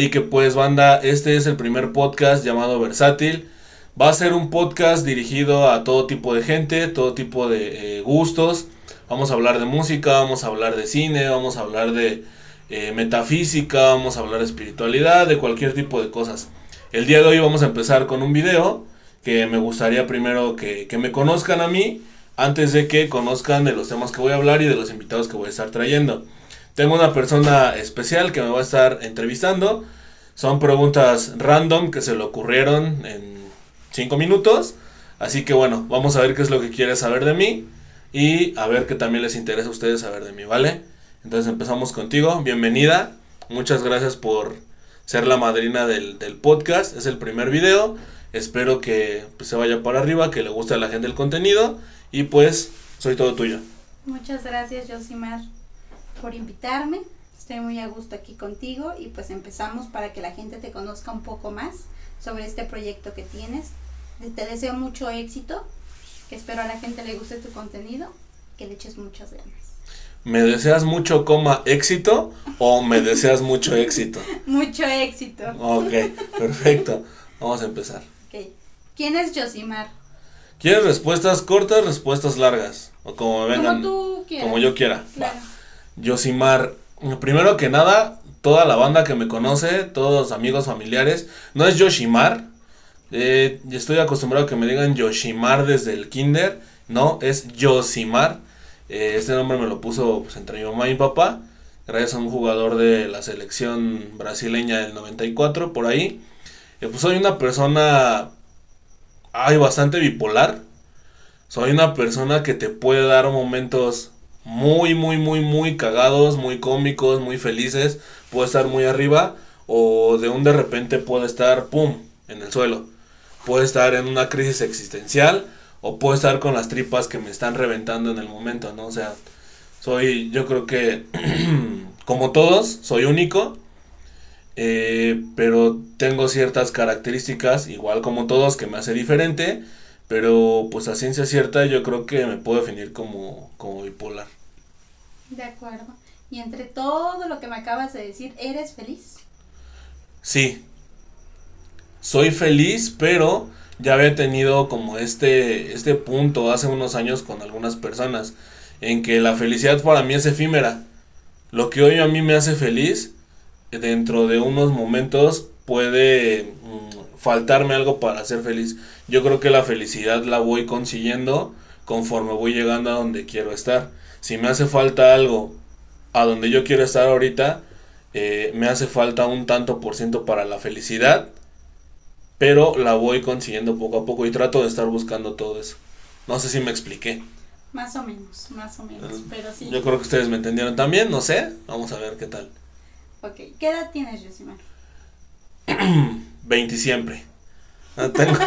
y que pues banda, este es el primer podcast llamado Versátil. Va a ser un podcast dirigido a todo tipo de gente, todo tipo de eh, gustos. Vamos a hablar de música, vamos a hablar de cine, vamos a hablar de eh, metafísica, vamos a hablar de espiritualidad, de cualquier tipo de cosas. El día de hoy vamos a empezar con un video que me gustaría primero que, que me conozcan a mí antes de que conozcan de los temas que voy a hablar y de los invitados que voy a estar trayendo. Tengo una persona especial que me va a estar entrevistando. Son preguntas random que se le ocurrieron en 5 minutos. Así que bueno, vamos a ver qué es lo que quiere saber de mí y a ver qué también les interesa a ustedes saber de mí, ¿vale? Entonces empezamos contigo. Bienvenida. Muchas gracias por ser la madrina del, podcast. Es el primer video. Espero que pues, se vaya para arriba, que le guste a la gente el contenido. Y pues, soy todo tuyo. Muchas gracias, Josimar por invitarme. Estoy muy a gusto aquí contigo y pues empezamos para que la gente te conozca un poco más sobre este proyecto que tienes. Te deseo mucho éxito, que espero a la gente le guste tu contenido, que le eches muchas ganas. ¿Me deseas mucho, coma, éxito o me deseas mucho éxito? mucho éxito. Ok, perfecto. Vamos a empezar. Okay. ¿Quién es Josimar? ¿Quieres respuestas cortas, respuestas largas? O como vengan. Como tú quieras. Como yo quiera. Yosimar, primero que nada, toda la banda que me conoce, todos amigos familiares, no es Yoshimar. Eh, estoy acostumbrado a que me digan Yoshimar desde el kinder. No, es Yosimar. Eh, este nombre me lo puso pues, entre mi mamá y mi papá. Gracias a un jugador de la selección brasileña del 94, por ahí. Eh, pues soy una persona. Ay, bastante bipolar. Soy una persona que te puede dar momentos muy, muy, muy, muy cagados, muy cómicos, muy felices, puede estar muy arriba o de un de repente puede estar, ¡pum!, en el suelo. Puede estar en una crisis existencial o puede estar con las tripas que me están reventando en el momento, ¿no? O sea, soy, yo creo que, como todos, soy único, eh, pero tengo ciertas características, igual como todos, que me hace diferente, pero pues a ciencia cierta yo creo que me puedo definir como, como bipolar. De acuerdo. Y entre todo lo que me acabas de decir, ¿eres feliz? Sí. Soy feliz, pero ya había tenido como este, este punto hace unos años con algunas personas en que la felicidad para mí es efímera. Lo que hoy a mí me hace feliz, dentro de unos momentos puede faltarme algo para ser feliz. Yo creo que la felicidad la voy consiguiendo conforme voy llegando a donde quiero estar si me hace falta algo a donde yo quiero estar ahorita, eh, me hace falta un tanto por ciento para la felicidad, pero la voy consiguiendo poco a poco y trato de estar buscando todo eso. No sé si me expliqué. Más o menos, más o menos, pero sí. Yo creo que ustedes me entendieron también, no sé, vamos a ver qué tal. Ok, ¿qué edad tienes, Josimar? 20 siempre. Ah, tengo,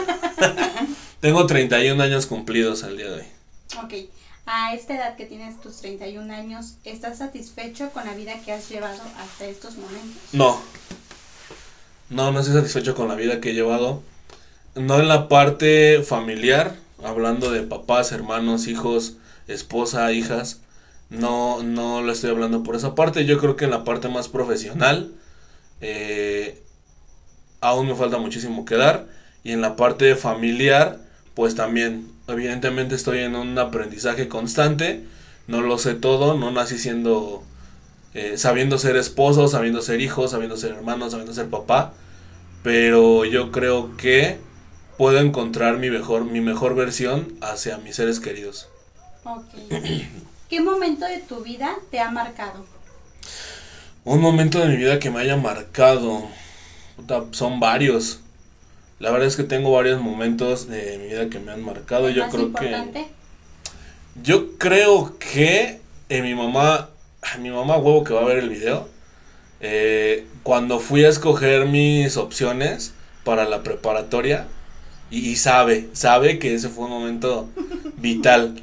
tengo 31 años cumplidos al día de hoy. Ok, a esta edad que tienes tus 31 años, ¿estás satisfecho con la vida que has llevado hasta estos momentos? No. No, no estoy satisfecho con la vida que he llevado. No en la parte familiar, hablando de papás, hermanos, hijos, esposa, hijas. No, no lo estoy hablando por esa parte. Yo creo que en la parte más profesional eh, aún me falta muchísimo que dar. Y en la parte familiar, pues también evidentemente estoy en un aprendizaje constante, no lo sé todo, no nací siendo, eh, sabiendo ser esposo, sabiendo ser hijo, sabiendo ser hermano, sabiendo ser papá, pero yo creo que puedo encontrar mi mejor, mi mejor versión hacia mis seres queridos. ¿Qué momento de tu vida te ha marcado? Un momento de mi vida que me haya marcado. Son varios. La verdad es que tengo varios momentos de mi vida que me han marcado. Yo creo que. Yo creo que en mi mamá. Mi mamá, huevo, que va a ver el video. Eh, cuando fui a escoger mis opciones para la preparatoria. Y, sabe, sabe que ese fue un momento vital.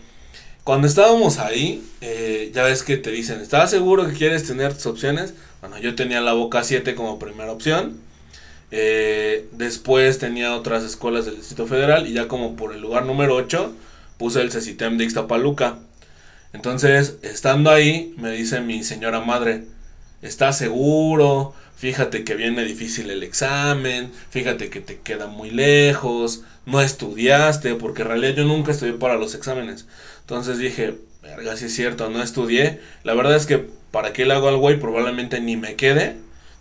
Cuando estábamos ahí, eh, ya ves que te dicen, ¿estás seguro que quieres tener tus opciones? Bueno, yo tenía la boca 7 como primera opción. Eh, después tenía otras escuelas del Distrito Federal y ya como por el lugar número 8 puse el CECITEM de Ixtapaluca. Entonces, estando ahí, me dice mi señora madre, ¿estás seguro? fíjate que viene difícil el examen, fíjate que te queda muy lejos, no estudiaste, porque en realidad yo nunca estudié para los exámenes. Entonces dije, verga, si es cierto, no estudié. La verdad es que para qué le hago al güey, probablemente ni me quede,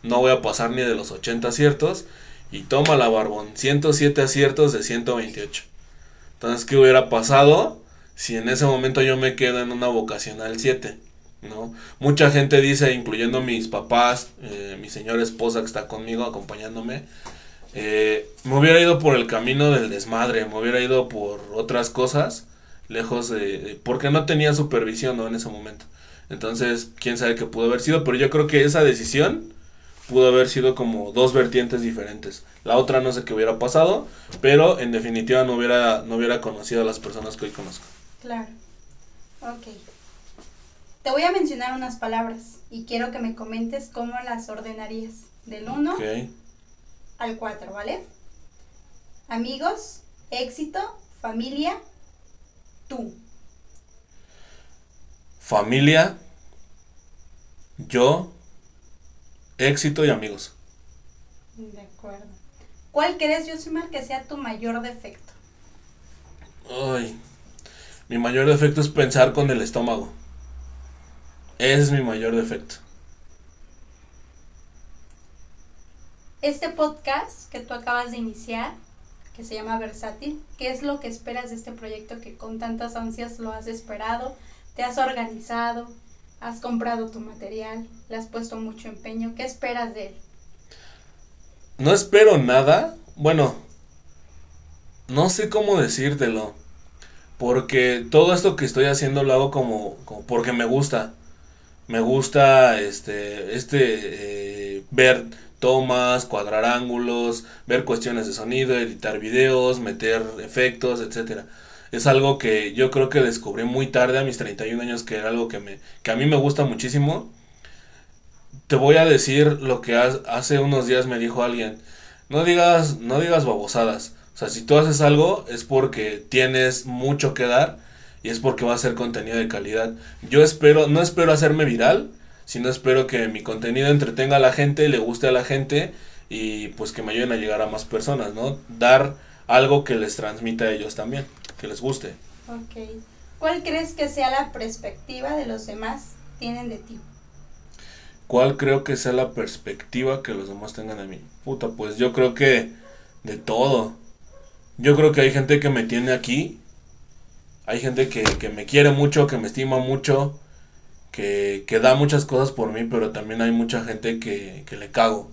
no voy a pasar ni de los 80 aciertos. Y toma la barbón, 107 aciertos de 128. Entonces, ¿qué hubiera pasado si en ese momento yo me quedo en una vocacional 7? ¿no? Mucha gente dice, incluyendo mis papás, eh, mi señora esposa que está conmigo acompañándome, eh, me hubiera ido por el camino del desmadre, me hubiera ido por otras cosas, lejos de... porque no tenía supervisión ¿no? en ese momento. Entonces, quién sabe qué pudo haber sido, pero yo creo que esa decisión pudo haber sido como dos vertientes diferentes. La otra no sé qué hubiera pasado, pero en definitiva no hubiera, no hubiera conocido a las personas que hoy conozco. Claro. Ok. Te voy a mencionar unas palabras y quiero que me comentes cómo las ordenarías. Del 1 al 4, ¿vale? Amigos, éxito, familia, tú. Familia, yo, éxito y amigos. De acuerdo. ¿Cuál crees, Josimar, que sea tu mayor defecto? Ay, mi mayor defecto es pensar con el estómago. Ese es mi mayor defecto. Este podcast que tú acabas de iniciar, que se llama Versátil, ¿qué es lo que esperas de este proyecto que con tantas ansias lo has esperado? ¿Te has organizado? ¿Has comprado tu material? ¿Le has puesto mucho empeño? ¿Qué esperas de él? No espero nada. Bueno, no sé cómo decírtelo. Porque todo esto que estoy haciendo lo hago como, porque me gusta. Me gusta este, este, eh, ver tomas, cuadrar ángulos, ver cuestiones de sonido, editar videos, meter efectos, etcétera. Es algo que yo creo que descubrí muy tarde a mis 31 años que era algo que me que a mí me gusta muchísimo. Te voy a decir lo que hace unos días me dijo alguien. No digas no digas babosadas. O sea, si tú haces algo es porque tienes mucho que dar y es porque va a ser contenido de calidad. Yo espero, no espero hacerme viral, sino espero que mi contenido entretenga a la gente, le guste a la gente y pues que me ayuden a llegar a más personas, ¿no? Dar algo que les transmita a ellos también, que les guste. Ok. ¿Cuál crees que sea la perspectiva de los demás tienen de ti? ¿Cuál creo que sea la perspectiva que los demás tengan de mí? Puta, pues yo creo que de todo. Yo creo que hay gente que me tiene aquí. Hay gente que, que me quiere mucho, que me estima mucho, que, que, da muchas cosas por mí, pero también hay mucha gente que, que le cago.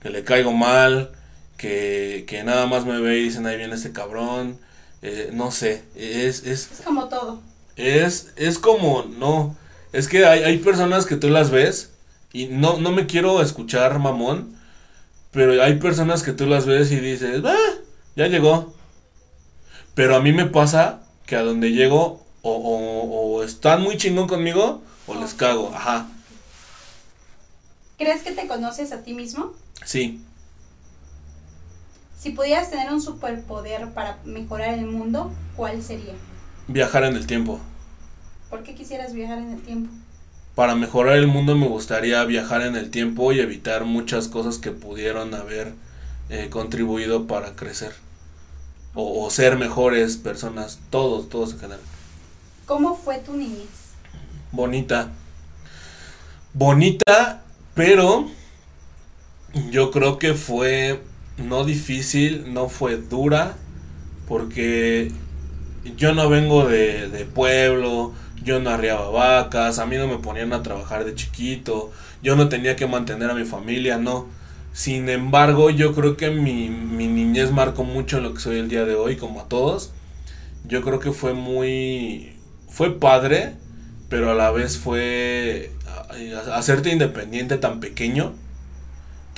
Que le caigo mal, que, que, nada más me ve y dicen, ahí viene este cabrón. Eh, no sé, es, es... Es como todo. Es, es como, no. Es que hay, hay personas que tú las ves y no, no me quiero escuchar mamón, pero hay personas que tú las ves y dices, ah, ya llegó. Pero a mí me pasa que a donde llego o, o, están muy chingón conmigo o les cago, ajá. ¿Crees que te conoces a ti mismo? Sí. Si pudieras tener un superpoder para mejorar el mundo, ¿cuál sería? Viajar en el tiempo. ¿Por qué quisieras viajar en el tiempo? Para mejorar el mundo me gustaría viajar en el tiempo y evitar muchas cosas que pudieron haber eh, contribuido para crecer o, ser mejores personas, todos, todos en general. ¿Cómo fue tu niñez? Bonita. Bonita, pero yo creo que fue no difícil, no fue dura, porque yo no vengo de, de pueblo, yo no arriaba vacas, a mí no me ponían a trabajar de chiquito, yo no tenía que mantener a mi familia, no sin embargo, yo creo que mi, mi niñez marcó mucho lo que soy el día de hoy, como a todos. Yo creo que fue muy... fue padre, pero a la vez fue... hacerte independiente tan pequeño,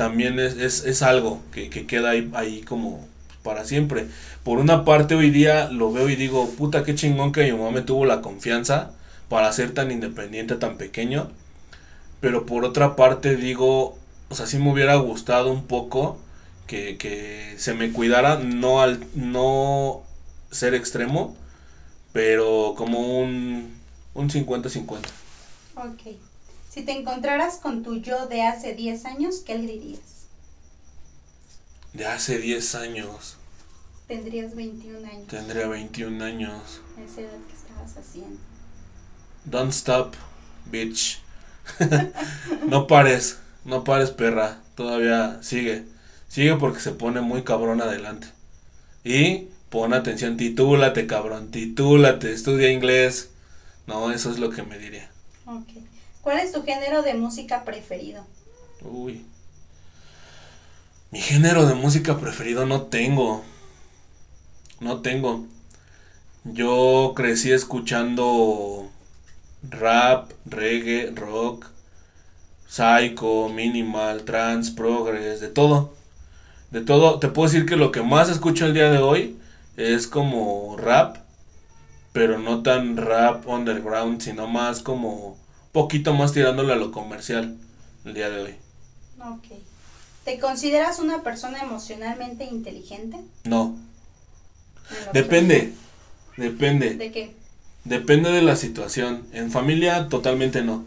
también es, es, algo que, queda ahí, ahí como para siempre. Por una parte hoy día lo veo y digo, puta, qué chingón que mi mamá me tuvo la confianza para ser tan independiente tan pequeño. Pero por otra parte digo, o sea, sí me hubiera gustado un poco que, se me cuidara, no al no ser extremo, pero como un, un 50-50. Ok. Si te encontraras con tu yo de hace 10 años, ¿qué le dirías? De hace 10 años. Tendrías 21 años. Tendría 21 años. Esa edad que estabas haciendo. Don't stop, bitch. no pares, no pares, perra. Todavía sigue. Sigue porque se pone muy cabrón adelante. Y pon atención, titúlate, cabrón, titúlate, estudia inglés. No, eso es lo que me diría. Ok. ¿Cuál es tu género de música preferido? Uy. Mi género de música preferido no tengo. No tengo. Yo crecí escuchando rap, reggae, rock, psycho, minimal, trance, progress, de todo. De todo. Te puedo decir que lo que más escucho el día de hoy es como rap, pero no tan rap underground, sino más como poquito más tirándole a lo comercial el día de hoy. Ok. ¿Te consideras una persona emocionalmente inteligente? No, depende, depende. ¿De qué? Depende de la situación. En familia totalmente no.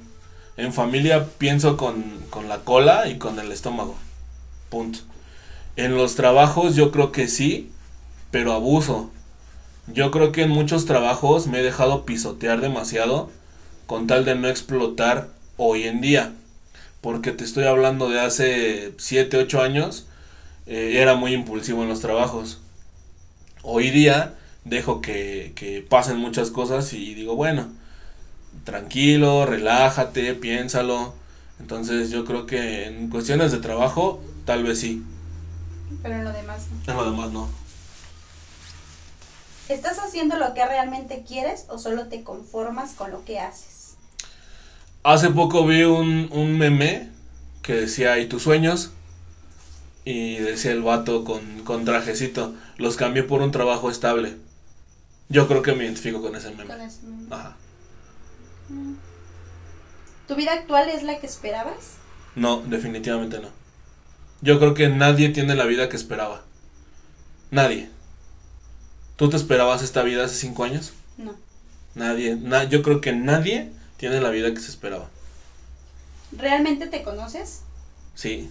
En familia pienso con, con la cola y con el estómago. Punto. En los trabajos yo creo que sí, pero abuso. Yo creo que en muchos trabajos me he dejado pisotear demasiado con tal de no explotar hoy en día. Porque te estoy hablando de hace 7, 8 años, eh, era muy impulsivo en los trabajos. Hoy día dejo que, que pasen muchas cosas y digo, bueno, tranquilo, relájate, piénsalo. Entonces yo creo que en cuestiones de trabajo, tal vez sí. Pero en lo demás no. En lo demás no. ¿Estás haciendo lo que realmente quieres o solo te conformas con lo que haces? Hace poco vi un, un meme que decía, ¿y tus sueños? Y decía el vato con, con trajecito, los cambié por un trabajo estable. Yo creo que me identifico con ese meme. Con eso. Ajá. ¿Tu vida actual es la que esperabas? No, definitivamente no. Yo creo que nadie tiene la vida que esperaba. Nadie. ¿Tú te esperabas esta vida hace cinco años? No. Nadie. na- yo creo que nadie tiene la vida que se esperaba. ¿Realmente te conoces? Sí.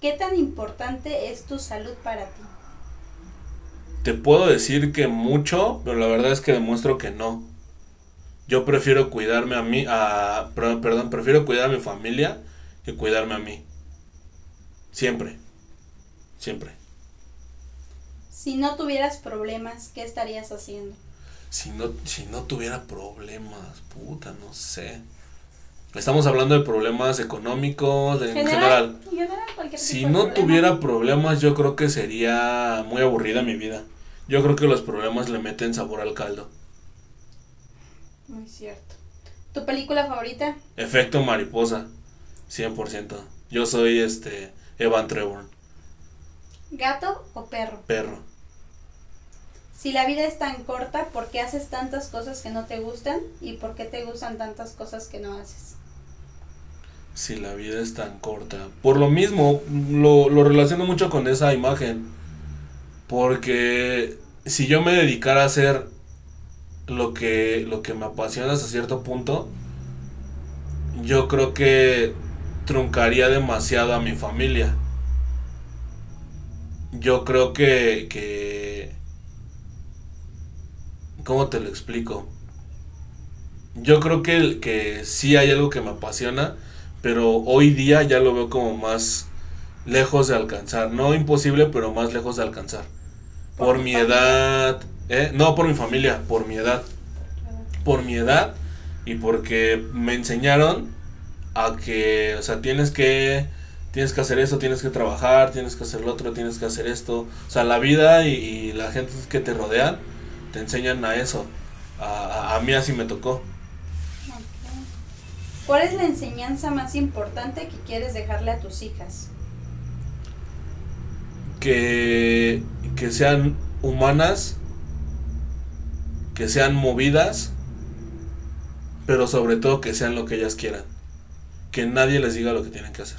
¿Qué tan importante es tu salud para ti? Te puedo decir que mucho, pero la verdad es que demuestro que no. Yo prefiero cuidarme a mí, a, per- perdón, prefiero cuidar a mi familia que cuidarme a mí. Siempre. Siempre. Si no tuvieras problemas, ¿qué estarías haciendo? Si no, si no tuviera problemas, puta, no sé. Estamos hablando de problemas económicos, de- en general. en general, cualquier Si no problema. tuviera problemas, yo creo que sería muy aburrida mi vida. Yo creo que los problemas le meten sabor al caldo. Muy cierto. ¿Tu película favorita? Efecto mariposa, 100%. Yo soy este Evan Trevor, ¿Gato o perro? perro. Si la vida es tan corta, ¿por qué haces tantas cosas que no te gustan? ¿Y por qué te gustan tantas cosas que no haces? Si la vida es tan corta. Por lo mismo, lo, lo relaciono mucho con esa imagen. Porque si yo me dedicara a hacer lo que, lo que me apasiona hasta cierto punto, yo creo que truncaría demasiado a mi familia. Yo creo que, que... ¿Cómo te lo explico? Yo creo que, que sí hay algo que me apasiona, pero hoy día ya lo veo como más lejos de alcanzar. No imposible, pero más lejos de alcanzar. ¿Por mi familia? edad, ¿eh? no por mi familia, por mi edad. Por mi edad y porque me enseñaron a que, o sea, tienes que, tienes que hacer eso, tienes que trabajar, tienes que hacer lo otro, tienes que hacer esto. O sea, la vida y, y la gente que te rodean te enseñan a eso. A, mí así me tocó. ¿Cuál es la enseñanza más importante que quieres dejarle a tus hijas? que, que sean humanas, que sean movidas, pero sobre todo que sean lo que ellas quieran. Que nadie les diga lo que tienen que hacer.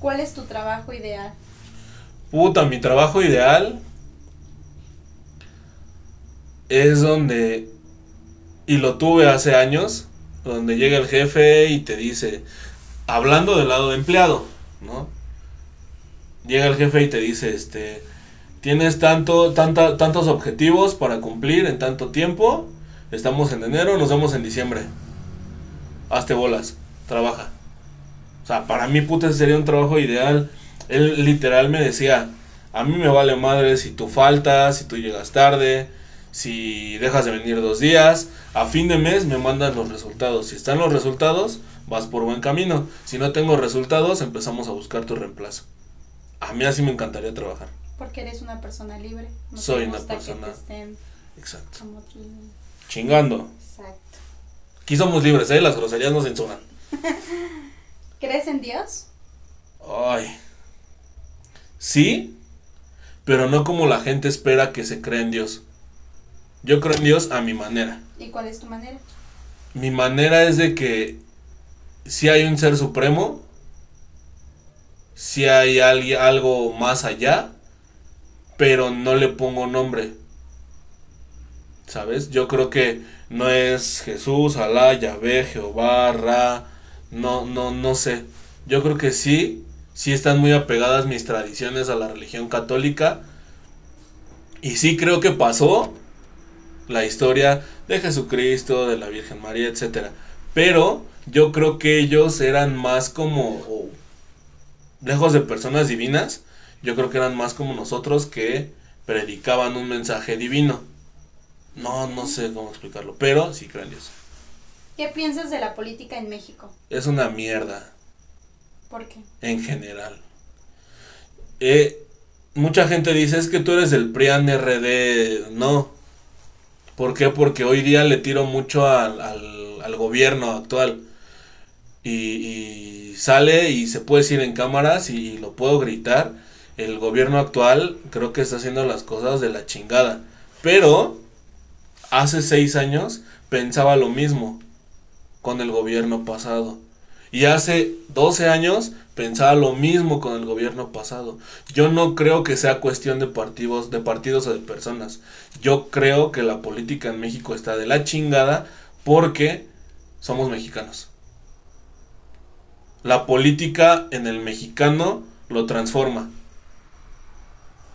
¿Cuál es tu trabajo ideal? Puta, mi trabajo ideal es donde, y lo tuve hace años, donde llega el jefe y te dice, hablando del lado de empleado, ¿no? Llega el jefe y te dice, este, tienes tanto, tanta, tantos objetivos para cumplir en tanto tiempo, estamos en enero, nos vemos en diciembre. Hazte bolas, trabaja. O sea, para mí, puta, sería un trabajo ideal. Él literal me decía, a mí me vale madre si tú faltas, si tú llegas tarde, si dejas de venir dos días. A fin de mes me mandan los resultados. Si están los resultados, vas por buen camino. Si no tengo resultados, empezamos a buscar tu reemplazo. A mí así me encantaría trabajar. Porque eres una persona libre. No Soy una persona- Exacto. como que- Chingando. Exacto. Aquí somos libres, ¿eh? Las groserías no censuran. ¿Crees en Dios? Ay. Sí, pero no como la gente espera que se cree en Dios. Yo creo en Dios a mi manera. ¿Y cuál es tu manera? Mi manera es de que si hay un ser supremo, si hay alguien, algo más allá, pero no le pongo nombre. ¿Sabes? Yo creo que no es Jesús, Alá, Yahvé, Jehová, Ra, no, no, no sé. Yo creo que sí, sí están muy apegadas mis tradiciones a la religión católica. Y sí creo que pasó la historia de Jesucristo, de la Virgen María, etcétera. Pero yo creo que ellos eran más como lejos de personas divinas, yo creo que eran más como nosotros que predicaban un mensaje divino. No, no sé cómo explicarlo, pero sí creo en Dios. ¿Qué piensas de la política en México? Es una mierda ¿Por qué? en general. Eh, mucha gente dice es que tú eres del PRIAN RD. No. ¿Por qué? Porque hoy día le tiro mucho al, al- gobierno actual. Y, sale y se puede decir en cámaras y lo puedo gritar. El gobierno actual creo que está haciendo las cosas de la chingada. Pero hace seis años pensaba lo mismo con el gobierno pasado. Y hace 12 años pensaba lo mismo con el gobierno pasado. Yo no creo que sea cuestión de partidos, de partidos o de personas. Yo creo que la política en México está de la chingada porque somos mexicanos. La política en el mexicano lo transforma.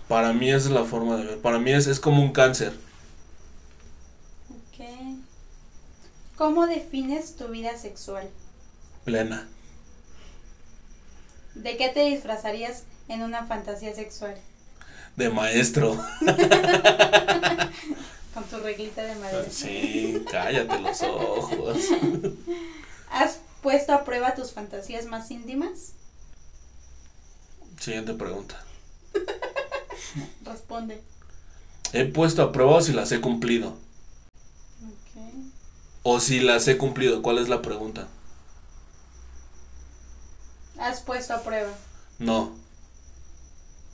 Para mí es la forma de ver. Para mí es, es como un cáncer. ¿Cómo defines tu vida sexual? Plena. ¿De qué te disfrazarías en una fantasía sexual? De maestro. Con tu reglita de madera. Sí, cállate los ojos. ¿Has puesto a prueba tus fantasías más íntimas? Siguiente pregunta. Responde. He puesto a prueba o si las he cumplido. Ok. O si las he cumplido. ¿Cuál es la pregunta? ¿Has puesto a prueba? No.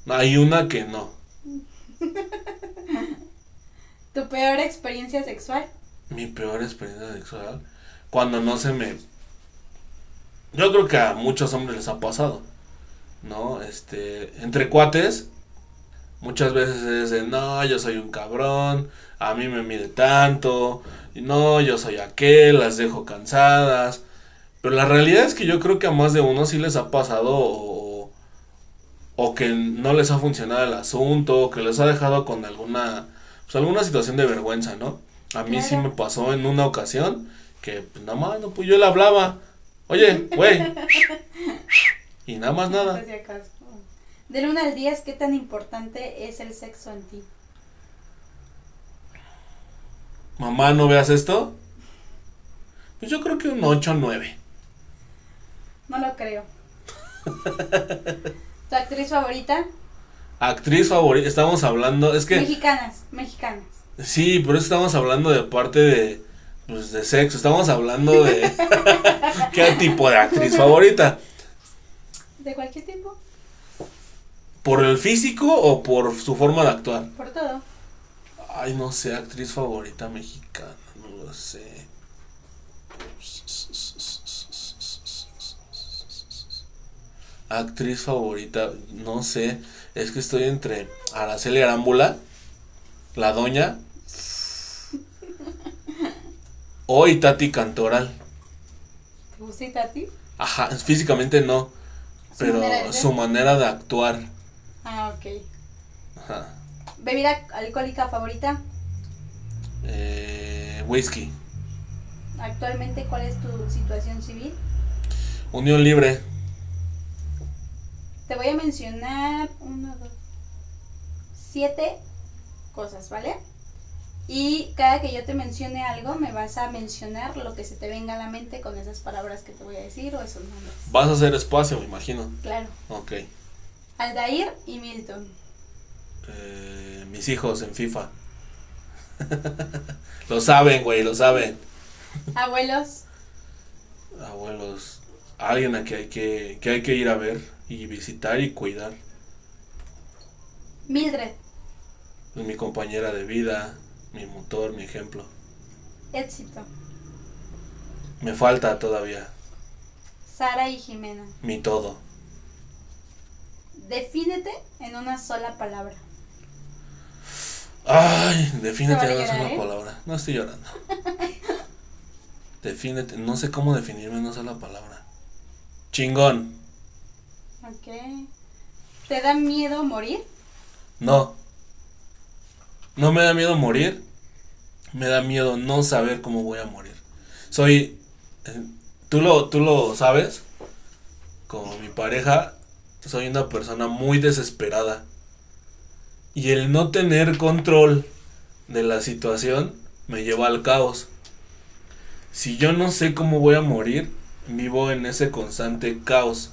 Hay una que no. ¿Tu peor experiencia sexual? Mi peor experiencia sexual. Cuando no se me... Yo creo que a muchos hombres les ha pasado. ¿No? Este... Entre cuates. Muchas veces es de, no, yo soy un cabrón. A mí me mide tanto. Y no, yo soy aquel. Las dejo cansadas. Pero la realidad es que yo creo que a más de uno sí les ha pasado o, o que no les ha funcionado el asunto, o que les ha dejado con alguna, pues alguna situación de vergüenza, ¿no? A mí sí me pasó en una ocasión que pues, nada más, no, pues yo le hablaba, oye, güey, y nada más nada. Del 1 al 10, ¿qué tan importante es el sexo en ti? Mamá, ¿no veas esto? Pues yo creo que un 8 o 9. No lo creo. ¿Tu actriz favorita? Actriz favorita, estamos hablando, es que... Mexicanas, mexicanas. Sí, por eso estamos hablando de parte de, pues, de sexo. Estamos hablando de qué tipo de actriz favorita. ¿De cualquier tipo? ¿Por el físico o por su forma de actuar? Por todo. Ay, no sé, actriz favorita mexicana, no lo sé. Actriz favorita, no sé. Es que estoy entre Araceli Arámbula, la doña, o Tati Cantoral. ¿Te gusta Itati? Ajá, físicamente no, ¿Su pero manera su manera de actuar. Ah, ok. Ajá. ¿Bebida alcohólica favorita? Eh, whisky. Actualmente, ¿cuál es tu situación civil? Unión libre. Te voy a mencionar uno, dos, siete cosas, ¿vale? Y cada que yo te mencione algo, me vas a mencionar lo que se te venga a la mente con esas palabras que te voy a decir o esos nombres. Vas a hacer espacio, me imagino. Claro. Ok. Aldair y Milton. Eh, mis hijos en FIFA. lo saben, güey, lo saben. Abuelos. Abuelos, alguien a que hay que, que hay que ir a ver y visitar y cuidar. Mildred. Es mi compañera de vida, mi motor, mi ejemplo. Éxito. Me falta todavía Sara y Jimena. mi todo. Defínete en una sola palabra. Ay, defínete en una sola ¿eh? palabra. No estoy llorando. defínete, no sé cómo definirme en una sola palabra. Chingón. Ok. ¿Te da miedo morir? No. No me da miedo morir. Me da miedo no saber cómo voy a morir. Soy. eh, Tú lo, tú lo sabes. Como mi pareja. Soy una persona muy desesperada. Y el no tener control de la situación me lleva al caos. Si yo no sé cómo voy a morir, vivo en ese constante caos.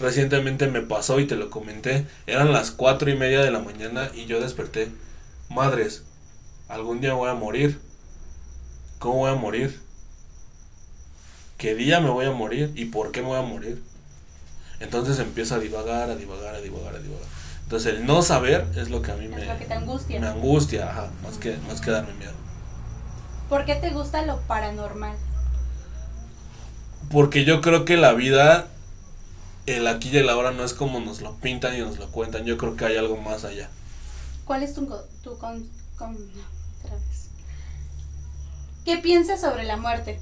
Recientemente me pasó y te lo comenté. Eran las cuatro y media de la mañana y yo desperté. Madres, algún día voy a morir. ¿Cómo voy a morir? ¿Qué día me voy a morir? ¿Y por qué me voy a morir? Entonces empiezo a divagar, a divagar, a divagar, a divagar. Entonces el no saber es lo que a mí me, Es lo que te angustia. me angustia, ajá, más que, más que darme miedo. ¿Por qué te gusta lo paranormal? Porque yo creo que la vida, el aquí y el ahora no es como nos lo pintan y nos lo cuentan. Yo creo que hay algo más allá. ¿Cuál es tu, tu con, con- otra vez. ¿Qué piensas sobre la muerte?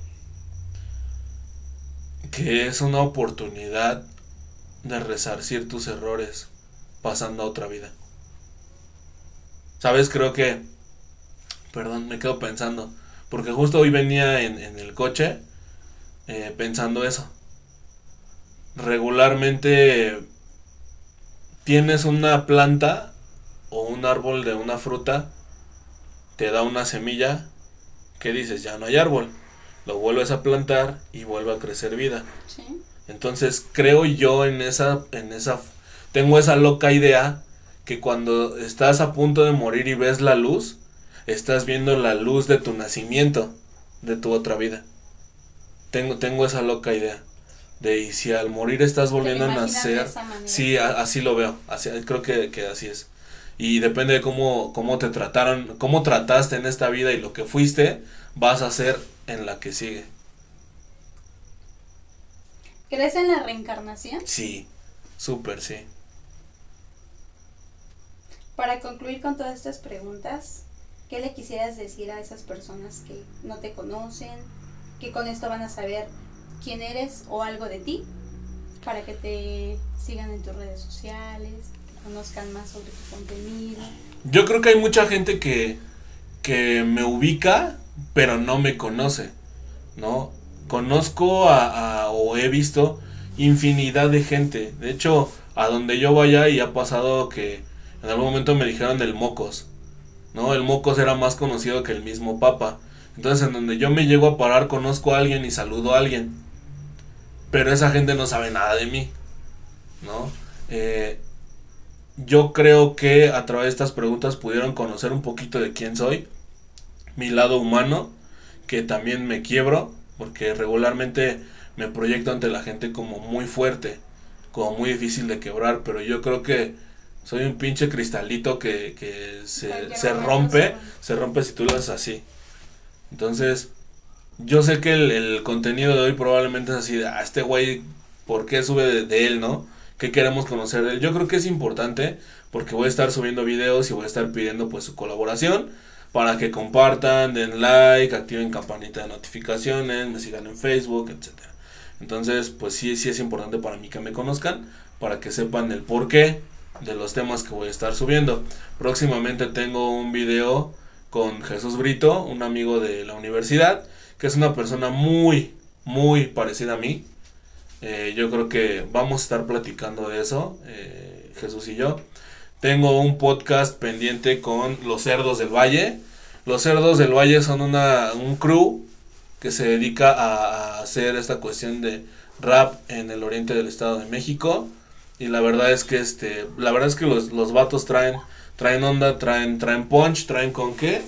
Que es una oportunidad de resarcir tus errores pasando a otra vida. Sabes, creo que... Perdón, me quedo pensando. Porque justo hoy venía en, en el coche eh, pensando eso. Regularmente tienes una planta o un árbol de una fruta, te da una semilla, que dices, ya no hay árbol. Lo vuelves a plantar y vuelve a crecer vida. Sí. Entonces creo yo en esa, en esa, tengo esa loca idea que cuando estás a punto de morir y ves la luz, estás viendo la luz de tu nacimiento, de tu otra vida. Tengo, tengo esa loca idea. De y si al morir estás volviendo a nacer, sí, a- así lo veo, así, creo que, que así es. Y depende de cómo, cómo te trataron, cómo trataste en esta vida y lo que fuiste, vas a ser en la que sigue. ¿Crees en la reencarnación? Sí, súper, sí. Para concluir con todas estas preguntas, ¿qué le quisieras decir a esas personas que no te conocen, que con esto van a saber quién eres o algo de ti, para que te sigan en tus redes sociales, conozcan más sobre tu contenido? Yo creo que hay mucha gente que, que me ubica, pero no me conoce, ¿no? Conozco a, a- o he visto infinidad de gente. De hecho, a donde yo vaya y ha pasado que en algún momento me dijeron el Mocos, ¿no? El Mocos era más conocido que el mismo Papa. Entonces, en donde yo me llego a parar, conozco a alguien y saludo a alguien. Pero esa gente no sabe nada de mí, ¿no? Eh, yo creo que a través de estas preguntas pudieron conocer un poquito de quién soy, mi lado humano, que también me quiebro, porque regularmente me proyecto ante la gente como muy fuerte, como muy difícil de quebrar, pero yo creo que soy un pinche cristalito que, que se, se rompe. se rompe si tú lo haces así. Entonces, yo sé que el, contenido de hoy probablemente es así, de, ah, este güey, ¿por qué sube de, de él, no? ¿Qué queremos conocer de él? Yo creo que es importante porque voy a estar subiendo videos y voy a estar pidiendo pues su colaboración para que compartan, den like, activen campanita de notificaciones, me sigan en Facebook, etcétera. Entonces, pues sí, sí es importante para mí que me conozcan, para que sepan el porqué de los temas que voy a estar subiendo. Próximamente tengo un video con Jesús Brito, un amigo de la universidad, que es una persona muy, muy parecida a mí. Eh, yo creo que vamos a estar platicando de eso, eh, Jesús y yo. Tengo un podcast pendiente con Los Cerdos del Valle. Los Cerdos del Valle son una, un crew que se dedica a, hacer esta cuestión de rap en el oriente del Estado de México. Y la verdad es que este, la verdad es que los, los vatos traen, traen onda, traen, traen punch, traen con qué.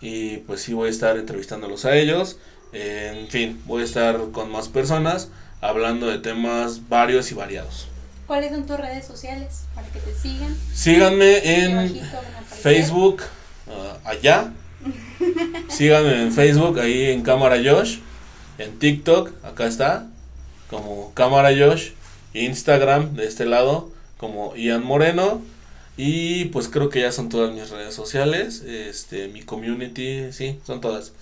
Y pues sí voy a estar entrevistándolos a ellos. en fin, voy a estar con más personas hablando de temas varios y variados. ¿Cuáles son tus redes sociales para que te sigan? Síganme en Facebook, uh, allá. Síganme en Facebook, ahí en Cámara Josh. En TikTok, acá está, como Cámara Josh. Instagram, de este lado, como Ian Moreno. Y pues creo que ya son todas mis redes sociales. Este, mi community, sí, son todas.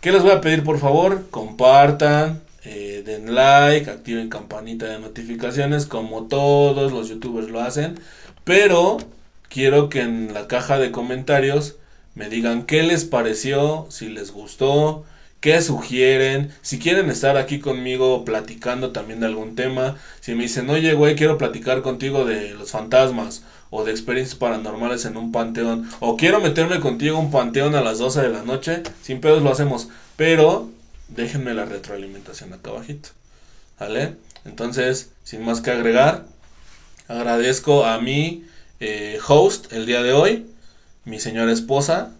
¿Qué les voy a pedir por favor? Compartan, eh, den like, activen campanita de notificaciones como todos los youtubers lo hacen. Pero quiero que en la caja de comentarios me digan qué les pareció, si les gustó, qué sugieren, si quieren estar aquí conmigo platicando también de algún tema, si me dicen, oye, güey, quiero platicar contigo de los fantasmas o de experiencias paranormales en un panteón, o quiero meterme contigo en un panteón a las 12 de la noche, sin pedos lo hacemos, pero déjenme la retroalimentación acá abajito. ¿Vale? Entonces, sin más que agregar, agradezco a mi eh, host el día de hoy, mi señora esposa.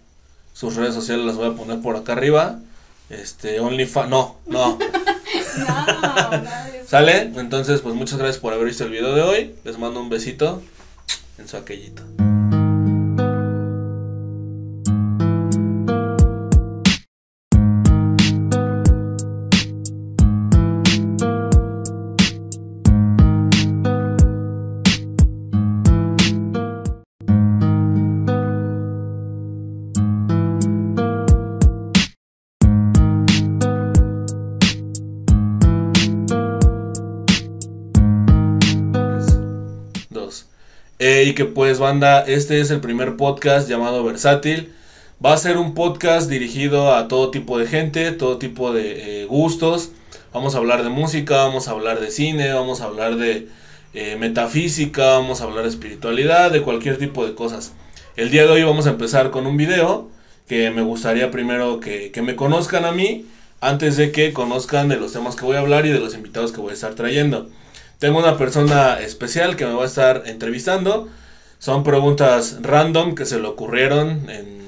Sus redes sociales las voy a poner por acá arriba. Este, OnlyFans, no, no. no ¿Sale? Entonces, pues muchas gracias por haber visto el video de hoy. Les mando un besito en su aquellito. Que pues banda, este es el primer podcast llamado Versátil. Va a ser un podcast dirigido a todo tipo de gente, todo tipo de eh, gustos. Vamos a hablar de música, vamos a hablar de cine, vamos a hablar de eh, metafísica, vamos a hablar de espiritualidad, de cualquier tipo de cosas. El día de hoy vamos a empezar con un video que me gustaría primero que, que me conozcan a mí antes de que conozcan de los temas que voy a hablar y de los invitados que voy a estar trayendo. Tengo una persona especial que me va a estar entrevistando. Son preguntas random que se le ocurrieron en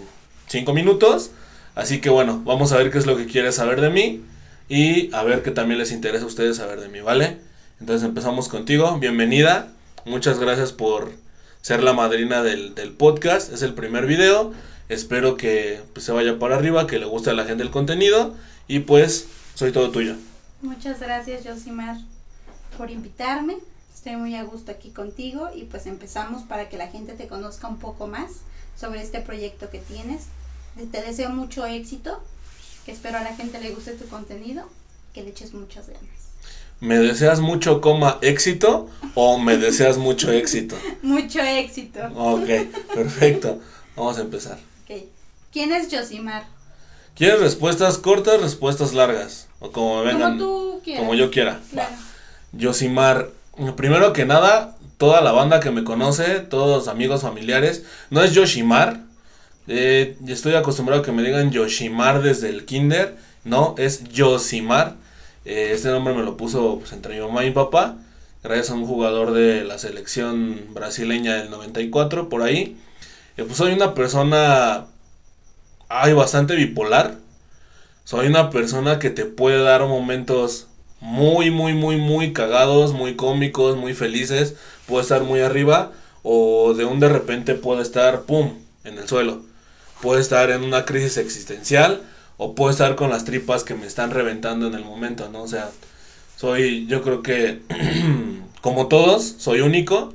5 minutos. Así que bueno, vamos a ver qué es lo que quiere saber de mí. Y a ver qué también les interesa a ustedes saber de mí, ¿vale? Entonces empezamos contigo. Bienvenida. Muchas gracias por ser la madrina del, podcast. Es el primer video. Espero que pues, se vaya para arriba, que le guste a la gente el contenido. Y pues, soy todo tuyo. Muchas gracias, Josimar por invitarme. Estoy muy a gusto aquí contigo y pues empezamos para que la gente te conozca un poco más sobre este proyecto que tienes. Te deseo mucho éxito, que espero a la gente le guste tu contenido, que le eches muchas ganas. ¿Me deseas mucho, coma, éxito o me deseas mucho éxito? mucho éxito. Ok, perfecto. Vamos a empezar. Okay. ¿Quién es Josimar? ¿Quieres respuestas cortas, respuestas largas? O como vengan. Como tú quieras. Como yo quiera. Claro. Yosimar, primero que nada, toda la banda que me conoce, todos amigos familiares, no es Yoshimar. Eh, estoy acostumbrado a que me digan Yoshimar desde el kinder. No, es Yosimar. Eh, este nombre me lo puso pues, entre mi mamá y mi papá. Gracias a un jugador de la selección brasileña del 94, por ahí. Eh, pues soy una persona. Ay, bastante bipolar. Soy una persona que te puede dar momentos muy, muy, muy, muy cagados, muy cómicos, muy felices, puede estar muy arriba o de un de repente puede estar, ¡pum!, en el suelo. Puede estar en una crisis existencial o puede estar con las tripas que me están reventando en el momento, ¿no? O sea, soy, yo creo que, como todos, soy único,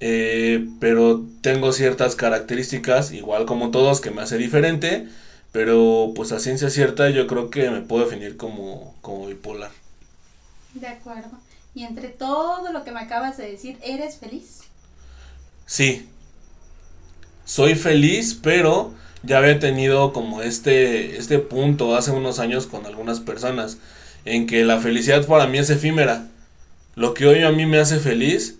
eh, pero tengo ciertas características, igual como todos, que me hace diferente pero pues a ciencia cierta yo creo que me puedo definir como, como bipolar. De acuerdo. Y entre todo lo que me acabas de decir, ¿eres feliz? Sí. Soy feliz, pero ya había tenido como este, este punto hace unos años con algunas personas en que la felicidad para mí es efímera. Lo que hoy a mí me hace feliz,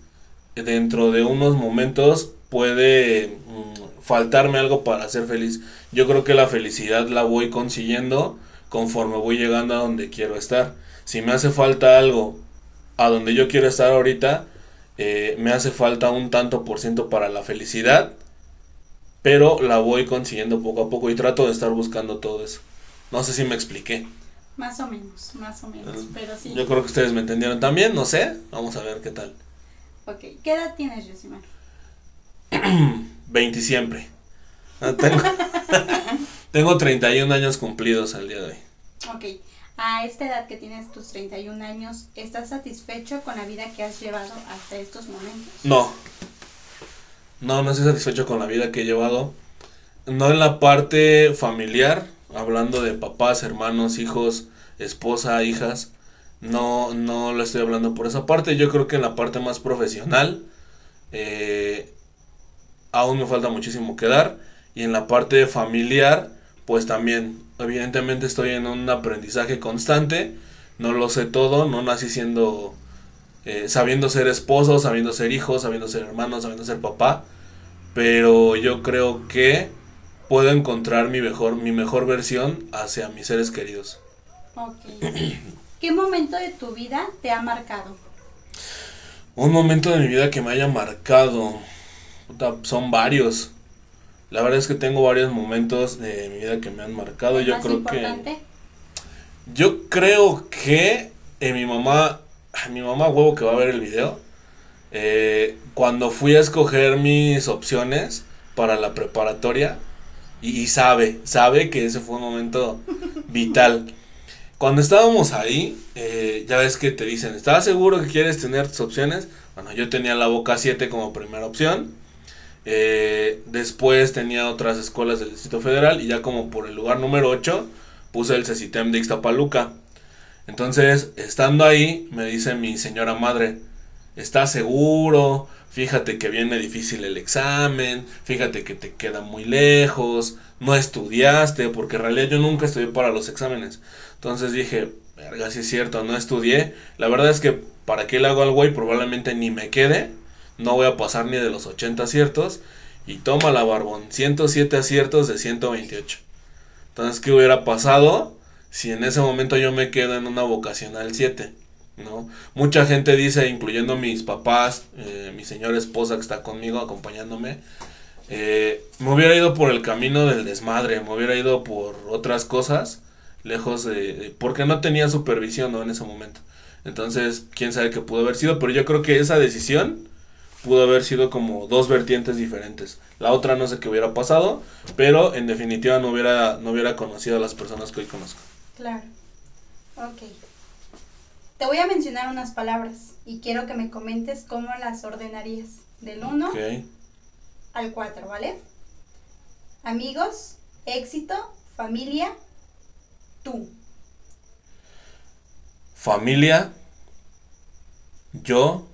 dentro de unos momentos puede mm, faltarme algo para ser feliz. Yo creo que la felicidad la voy consiguiendo conforme voy llegando a donde quiero estar. Si me hace falta algo a donde yo quiero estar ahorita, eh, me hace falta un tanto por ciento para la felicidad, pero la voy consiguiendo poco a poco y trato de estar buscando todo eso. No sé si me expliqué. Más o menos, más o menos, pero sí. Yo creo que ustedes me entendieron también, no sé, vamos a ver qué tal. Ok, ¿qué edad tienes, Josimar? 20 siempre. Ah, tengo, tengo 31 años cumplidos al día de hoy. Ok, a esta edad que tienes tus 31 años, ¿estás satisfecho con la vida que has llevado hasta estos momentos? No. No, no estoy satisfecho con la vida que he llevado. No en la parte familiar, hablando de papás, hermanos, hijos, esposa, hijas. No, no lo estoy hablando por esa parte. Yo creo que en la parte más profesional eh, aún me falta muchísimo que dar. Y en la parte familiar, pues también, evidentemente estoy en un aprendizaje constante. No lo sé todo, no nací siendo, eh, sabiendo ser esposo, sabiendo ser hijo, sabiendo ser hermano, sabiendo ser papá. Pero yo creo que puedo encontrar mi mejor, mi mejor versión hacia mis seres queridos. Ok. ¿Qué momento de tu vida te ha marcado? Un momento de mi vida que me haya marcado. son varios. La verdad es que tengo varios momentos de mi vida que me han marcado. Yo creo que. Yo creo que en mi mamá. Mi mamá huevo que va a ver el video. Eh, cuando fui a escoger mis opciones para la preparatoria y, sabe, sabe que ese fue un momento vital. Cuando estábamos ahí, eh, ya ves que te dicen, ¿estás seguro que quieres tener tus opciones? Bueno, yo tenía la Boca 7 como primera opción. Eh, después tenía otras escuelas del Distrito Federal y ya como por el lugar número 8 puse el CECITEM de Ixtapaluca. Entonces, estando ahí, me dice mi señora madre, ¿estás seguro? fíjate que viene difícil el examen, fíjate que te queda muy lejos, no estudiaste, porque en realidad yo nunca estudié para los exámenes. Entonces dije, verga, si es cierto, no estudié. La verdad es que para qué le hago algo y probablemente ni me quede, no voy a pasar ni de los 80 aciertos. Y toma la barbón, 107 aciertos de 128. Entonces, ¿qué hubiera pasado si en ese momento yo me quedo en una vocacional 7? ¿no? Mucha gente dice, incluyendo mis papás, eh, mi señora esposa que está conmigo acompañándome, eh, me hubiera ido por el camino del desmadre, me hubiera ido por otras cosas, lejos de... porque no tenía supervisión ¿no? en ese momento. Entonces, quién sabe qué pudo haber sido, pero yo creo que esa decisión pudo haber sido como dos vertientes diferentes. La otra no sé qué hubiera pasado, pero en definitiva no hubiera, no hubiera conocido a las personas que hoy conozco. Claro. Ok. Te voy a mencionar unas palabras y quiero que me comentes cómo las ordenarías. Del 1 al 4, ¿vale? Amigos, éxito, familia, tú. Familia, yo,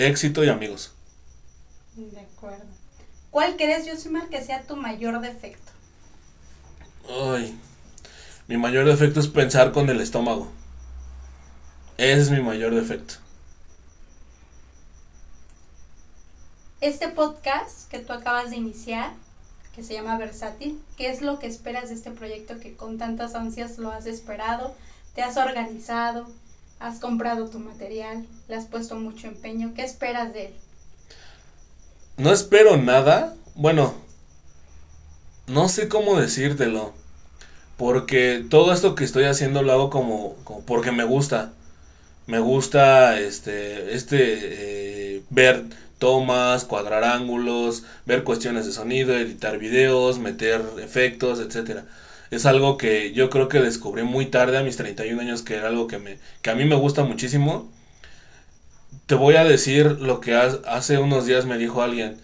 éxito y amigos. De acuerdo. ¿Cuál crees, Josimar, que sea tu mayor defecto? Ay, mi mayor defecto es pensar con el estómago. Ese es mi mayor defecto. Este podcast que tú acabas de iniciar, que se llama Versátil, ¿qué es lo que esperas de este proyecto que con tantas ansias lo has esperado? ¿Te has organizado? ¿Has comprado tu material? ¿Le has puesto mucho empeño? ¿Qué esperas de él? No espero nada. Bueno, no sé cómo decírtelo. Porque todo esto que estoy haciendo lo hago como, porque me gusta me gusta este, este eh, ver tomas, cuadrar ángulos, ver cuestiones de sonido, editar videos, meter efectos, etcétera. Es algo que yo creo que descubrí muy tarde a mis 31 años que era algo que me que a mí me gusta muchísimo. Te voy a decir lo que hace unos días me dijo alguien.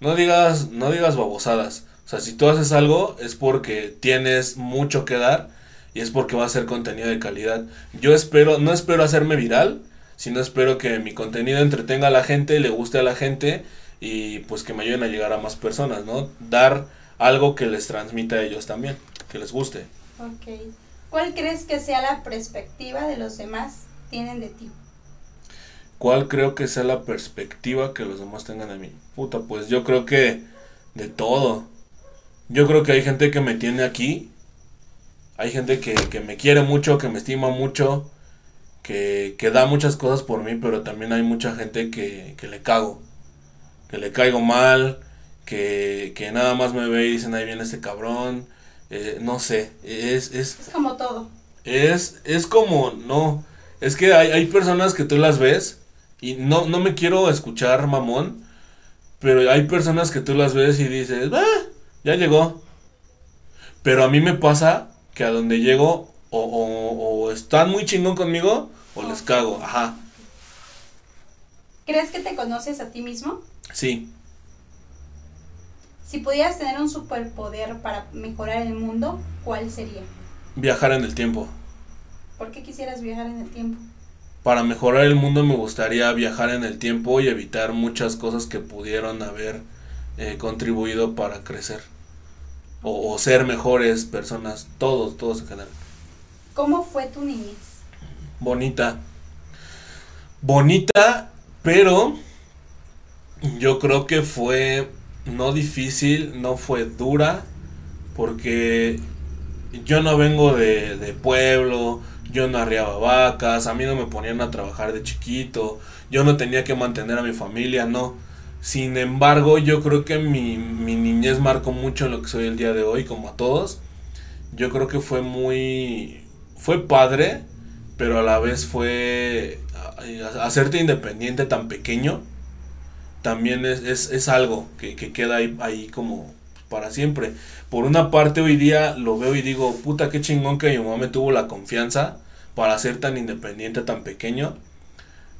No digas no digas babosadas. O sea, si tú haces algo es porque tienes mucho que dar y es porque va a ser contenido de calidad. Yo espero, no espero hacerme viral, sino espero que mi contenido entretenga a la gente, le guste a la gente y pues que me ayuden a llegar a más personas, ¿no? Dar algo que les transmita a ellos también, que les guste. Ok. ¿Cuál crees que sea la perspectiva de los demás tienen de ti? ¿Cuál creo que sea la perspectiva que los demás tengan de mí? Puta, pues yo creo que de todo. Yo creo que hay gente que me tiene aquí. Hay gente que, que me quiere mucho, que me estima mucho, que, que, da muchas cosas por mí, pero también hay mucha gente que, que le cago. Que le caigo mal, que, que nada más me ve y dicen, ahí viene este cabrón. Eh, no sé, es, es... Es como todo. Es, es como, no, es que hay, hay personas que tú las ves y no, no me quiero escuchar mamón, pero hay personas que tú las ves y dices, ah, ya llegó. Pero a mí me pasa que a donde llego o, o, o están muy chingón conmigo o les cago, ajá. ¿Crees que te conoces a ti mismo? Sí, Si pudieras tener un superpoder para mejorar el mundo, ¿cuál sería? viajar en el tiempo. ¿Por qué quisieras viajar en el tiempo? Para mejorar el mundo me gustaría viajar en el tiempo y evitar muchas cosas que pudieron haber eh, contribuido para crecer. O, o ser mejores personas, todos, todos en general. ¿Cómo fue tu niñez? bonita. Bonita, pero yo creo que fue no difícil, no fue dura, porque yo no vengo de, de pueblo, yo no arriaba vacas, a mí no me ponían a trabajar de chiquito, yo no tenía que mantener a mi familia, no. Sin embargo, yo creo que mi, mi niñez marcó mucho en lo que soy el día de hoy, como a todos. Yo creo que fue muy... fue padre, pero a la vez fue hacerte independiente tan pequeño también es, es, es algo que, que queda ahí, ahí como para siempre. Por una parte hoy día lo veo y digo, puta qué chingón que mi mamá me tuvo la confianza para ser tan independiente tan pequeño.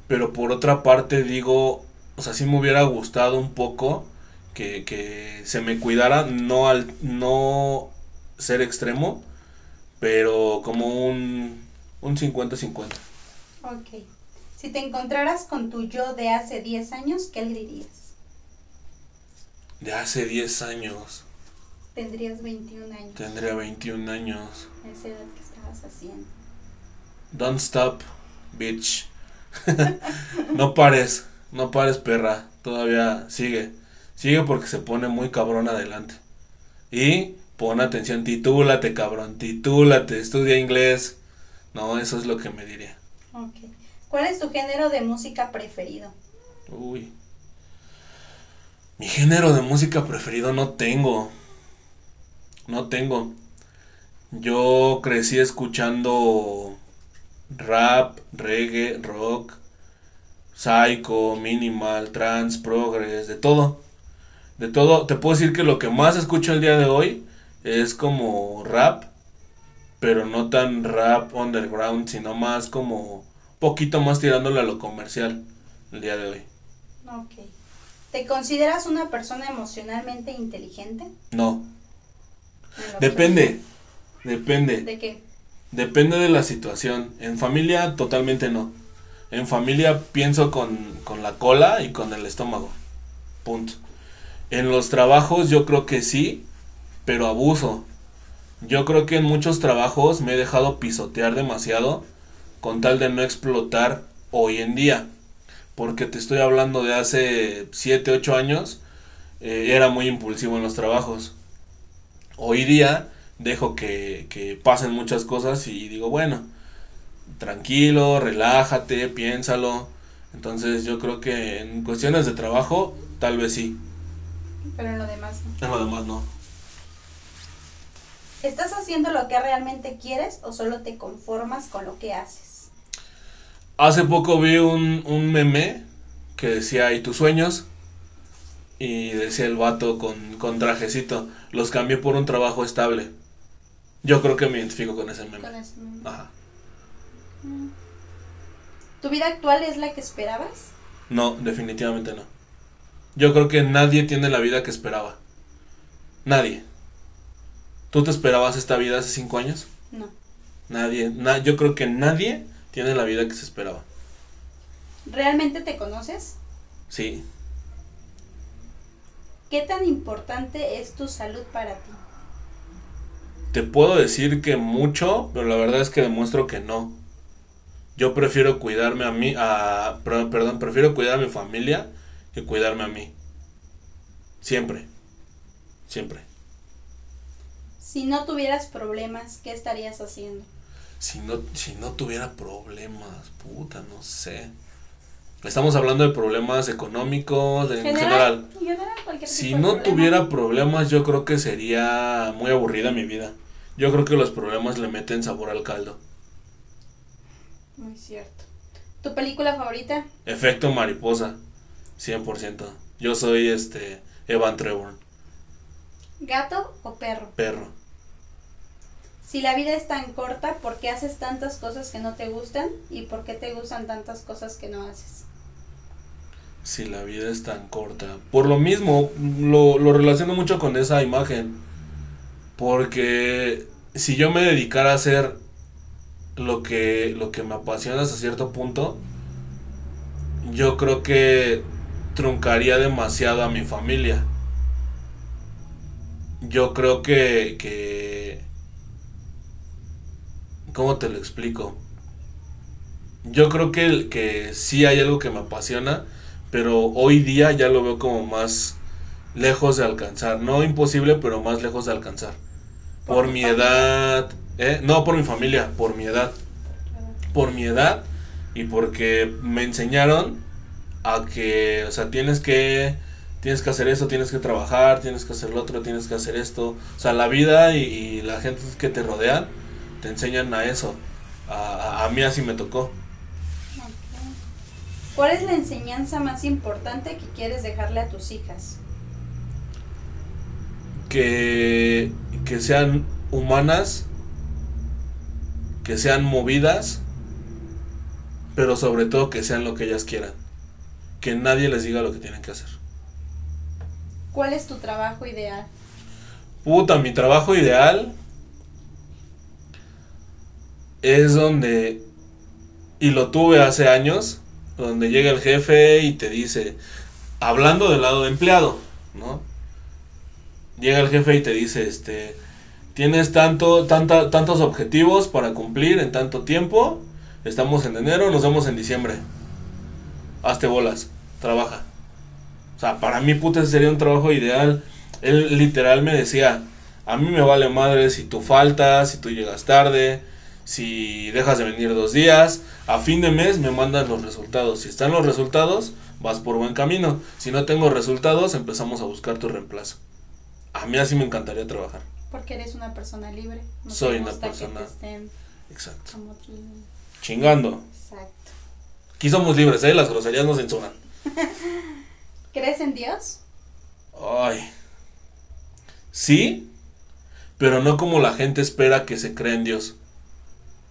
Pero por otra parte digo, o sea, sí me hubiera gustado un poco que, que se me cuidara, no al no ser extremo, pero como un, un 50-50. Ok. Si te encontraras con tu yo de hace 10 años, ¿qué le dirías? De hace 10 años, Tendrías 21 años. tendría 21 años. Esa edad que estabas haciendo. Don't stop, bitch. no pares, no pares, perra. Todavía sigue. Sigue porque se pone muy cabrón adelante. Y pon atención, titúlate, cabrón, titúlate, estudia inglés. No, eso es lo que me diría. Ok. ¿Cuál es tu género de música preferido? Uy. Mi género de música preferido no tengo. No tengo. Yo crecí escuchando rap, reggae, rock, psycho, minimal, trance, progress, de todo. De todo. Te puedo decir que lo que más escucho el día de hoy es como rap, pero no tan rap underground, sino más como poquito más tirándole a lo comercial el día de hoy. Ok. ¿Te consideras una persona emocionalmente inteligente? No, depende, depende. ¿De qué? Depende de la situación. En familia totalmente no. En familia pienso con, con la cola y con el estómago. Punto. En los trabajos yo creo que sí, pero abuso. Yo creo que en muchos trabajos me he dejado pisotear demasiado con tal de no explotar hoy en día. Porque te estoy hablando de hace 7, 8 años, eh, era muy impulsivo en los trabajos. Hoy día dejo que, que pasen muchas cosas y digo, bueno, tranquilo, relájate, piénsalo. Entonces yo creo que en cuestiones de trabajo, tal vez sí. Pero en lo demás no. En lo demás no. ¿Estás haciendo lo que realmente quieres o solo te conformas con lo que haces? Hace poco vi un, un meme que decía, ¿y tus sueños? Y decía el vato con, con trajecito, los cambié por un trabajo estable. Yo creo que me identifico con ese meme. Con eso. Ajá. ¿Tu vida actual es la que esperabas? No, definitivamente no. Yo creo que nadie tiene la vida que esperaba. Nadie. ¿Tú te esperabas esta vida hace cinco años? No. Nadie, na- yo creo que nadie tiene la vida que se esperaba. ¿Realmente te conoces? Sí, ¿Qué tan importante es tu salud para ti? te puedo decir que mucho, pero la verdad es que demuestro que no. Yo prefiero cuidarme a mí, a, per- perdón, prefiero cuidar a mi familia que cuidarme a mí. Siempre. Siempre. Si no tuvieras problemas, ¿qué estarías haciendo? Si no, si no tuviera problemas, puta, no sé. Estamos hablando de problemas económicos, de- en general. en general, cualquier Si tipo de no problema. tuviera problemas, yo creo que sería muy aburrida mi vida. Yo creo que los problemas le meten sabor al caldo. Muy cierto. ¿Tu película favorita? Efecto mariposa, 100%. Yo soy este Evan Trevor, ¿Gato o perro? perro. Si la vida es tan corta, ¿por qué haces tantas cosas que no te gustan? ¿Y por qué te gustan tantas cosas que no haces? Si la vida es tan corta. Por lo mismo, lo, lo relaciono mucho con esa imagen. Porque si yo me dedicara a hacer lo que, lo que me apasiona hasta cierto punto, yo creo que truncaría demasiado a mi familia. Yo creo que, que... ¿Cómo te lo explico? Yo creo que, que sí hay algo que me apasiona, pero hoy día ya lo veo como más lejos de alcanzar. No imposible, pero más lejos de alcanzar. ¿Por mi familia? edad, ¿eh? no por mi familia, por mi edad. Por mi edad y porque me enseñaron a que, o sea, tienes que, tienes que hacer eso, tienes que trabajar, tienes que hacer lo otro, tienes que hacer esto. O sea, la vida y, y la gente que te rodean te enseñan a eso. A, mí así me tocó. ¿Cuál es la enseñanza más importante que quieres dejarle a tus hijas? que, que sean humanas, que sean movidas, pero sobre todo que sean lo que ellas quieran. Que nadie les diga lo que tienen que hacer. ¿Cuál es tu trabajo ideal? Puta, mi trabajo ideal es donde, y lo tuve hace años, donde llega el jefe y te dice, hablando del lado de empleado, ¿no? Llega el jefe y te dice, este, tienes tanto, tantos objetivos para cumplir en tanto tiempo, estamos en enero, nos vemos en diciembre. Hazte bolas, trabaja. O sea, para mí, puta, ese sería un trabajo ideal. Él literal me decía, a mí me vale madre si tú faltas, si tú llegas tarde, si dejas de venir dos días. A fin de mes me mandan los resultados. Si están los resultados, vas por buen camino. Si no tengo resultados, empezamos a buscar tu reemplazo. A mí así me encantaría trabajar. Porque eres una persona libre. No Soy una persona- Que te estén Exacto. como. Chingando. Exacto. Aquí somos libres, ¿eh? Las groserías no censuran. ¿Crees en Dios? Ay. Sí, pero no como la gente espera que se crea en Dios.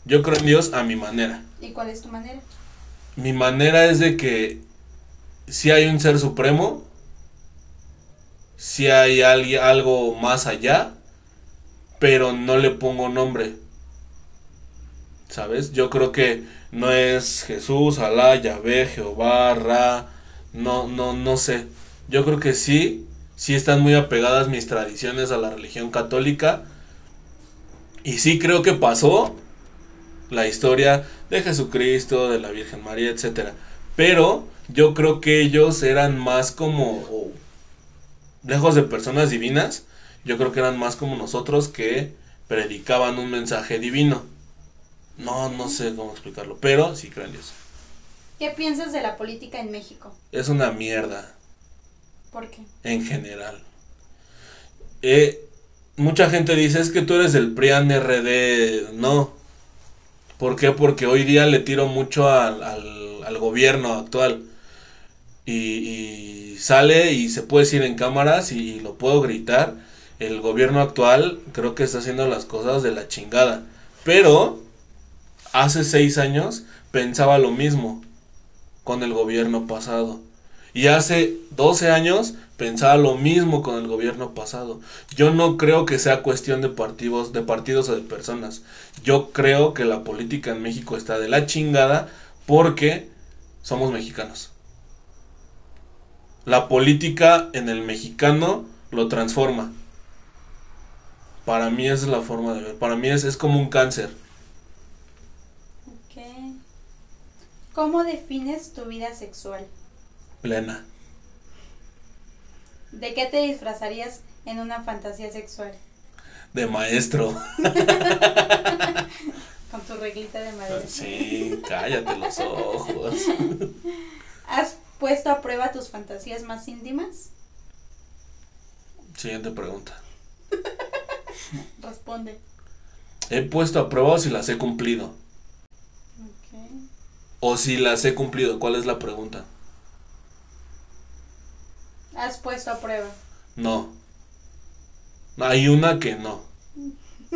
Yo creo en Dios a mi manera. ¿Y cuál es tu manera? Mi manera es de que si hay un ser supremo, si hay alguien, algo más allá, pero no le pongo nombre. ¿Sabes? Yo creo que no es Jesús, Alá, Yahvé, Jehová, Ra, no, no, no sé. Yo creo que sí, sí están muy apegadas mis tradiciones a la religión católica. Y sí creo que pasó la historia de Jesucristo, de la Virgen María, etcétera. Pero yo creo que ellos eran más como lejos de personas divinas, yo creo que eran más como nosotros que predicaban un mensaje divino. No, no sé cómo explicarlo, pero sí creo en Dios. ¿Qué piensas de la política en México? Es una mierda ¿Por qué? en general. Eh, mucha gente dice es que tú eres del PRIAN RD. No. ¿Por qué? Porque hoy día le tiro mucho al, al- gobierno actual. Y sale y se puede decir en cámaras y, lo puedo gritar. El gobierno actual creo que está haciendo las cosas de la chingada. Pero hace seis años pensaba lo mismo con el gobierno pasado. Y hace 12 años pensaba lo mismo con el gobierno pasado. Yo no creo que sea cuestión de partidos, de partidos o de personas. Yo creo que la política en México está de la chingada porque somos mexicanos. La política en el mexicano lo transforma. Para mí es la forma de ver. Para mí es, es como un cáncer. ¿Cómo defines tu vida sexual? Plena. ¿De qué te disfrazarías en una fantasía sexual? De maestro. Con tu reglita de madera. Sí, cállate los ojos. ¿Has puesto a prueba tus fantasías más íntimas? Siguiente pregunta. Responde. He puesto a prueba o si las he cumplido. O si las he cumplido. ¿Cuál es la pregunta? ¿Has puesto a prueba? No. Hay una que no.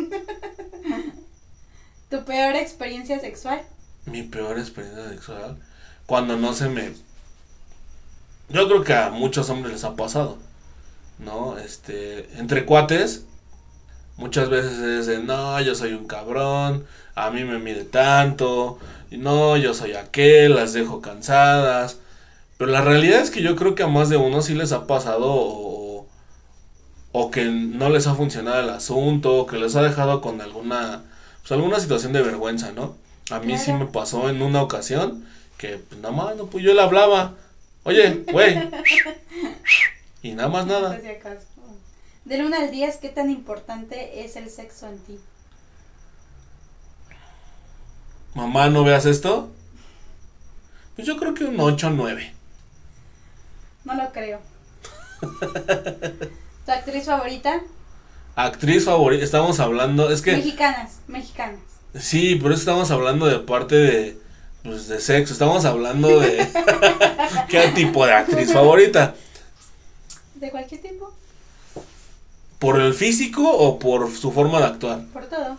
¿Tu peor experiencia sexual? Mi peor experiencia sexual. Cuando no se me. Yo creo que a muchos hombres les ha pasado. ¿No? Este. Entre cuates. Muchas veces es de no, yo soy un cabrón. A mí me mide tanto. No, yo soy aquel. Las dejo cansadas. Pero la realidad es que yo creo que a más de uno sí les ha pasado. O, o que no les ha funcionado el asunto. O que les ha dejado con alguna. Pues alguna situación de vergüenza, ¿no? A mí sí me pasó en una ocasión que pues, nada más, no, pues yo le hablaba. Oye, güey. Y nada más nada. Del 1 al 10, ¿qué tan importante es el sexo en ti? Mamá, ¿no veas esto? Pues yo creo que un 8 o 9. No lo creo. ¿Tu actriz favorita? Actriz favorita, estamos hablando, es que Mexicanas, mexicanas. sí, pero estamos hablando de parte de pues de sexo, estamos hablando de qué tipo de actriz favorita, ¿De cualquier tipo? por el físico o por su forma de actuar. Por todo.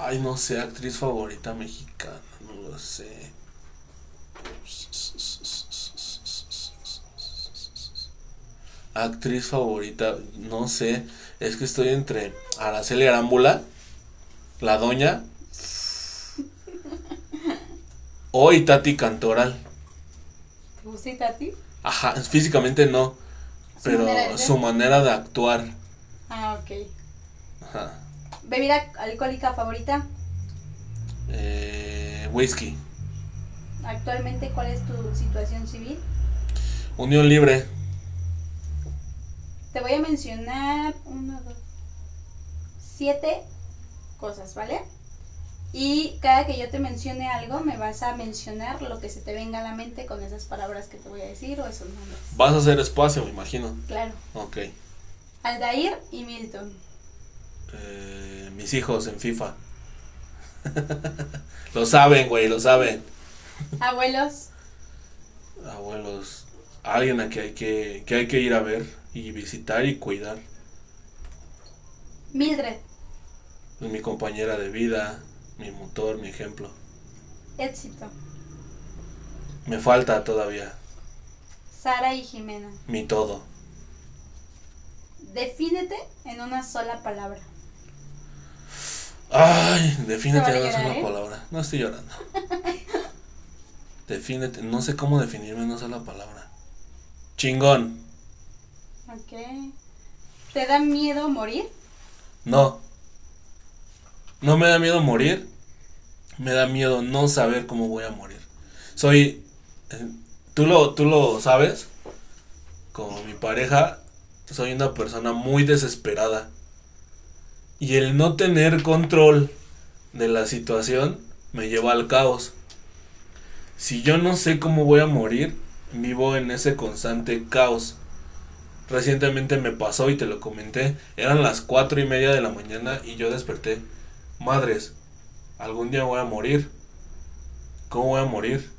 Ay, no sé, actriz favorita mexicana, no lo sé. Actriz favorita, no sé, es que estoy entre Araceli Arámbula, la doña, o Itati Cantoral. ¿Te gusta a ti? Ajá, físicamente no, ¿Su pero manera su manera de actuar. Ah, ok. Ajá. ¿Bebida alcohólica favorita? Eh, whisky. Actualmente, ¿cuál es tu situación civil? Unión libre. Te voy a mencionar uno, dos, siete cosas, ¿vale? Y cada que yo te mencione algo, me vas a mencionar lo que se te venga a la mente con esas palabras que te voy a decir o esos nombres. Vas a hacer espacio, me imagino. Claro. Ok. Aldair y Milton. Eh, mis hijos en FIFA. lo saben, güey, lo saben. Abuelos. Abuelos, alguien a que hay que, que hay que ir a ver y visitar y cuidar. Mildred. Es mi compañera de vida, mi motor, mi ejemplo. Éxito. Me falta todavía Sara y Jimena. mi todo. Defínete en una sola palabra. Ay, defínete Te en una llorar, sola ¿eh? palabra. No estoy llorando. Defínete, no sé cómo definirme en una sola palabra. Chingón. Ok. ¿Te da miedo morir? No. No me da miedo morir. Me da miedo no saber cómo voy a morir. Soy. eh, Tú lo, tú lo sabes. Como mi pareja. Soy una persona muy desesperada. Y el no tener control de la situación me lleva al caos. Si yo no sé cómo voy a morir, vivo en ese constante caos. Recientemente me pasó y te lo comenté. Eran las cuatro y media de la mañana y yo desperté. Madres, algún día voy a morir. ¿Cómo voy a morir?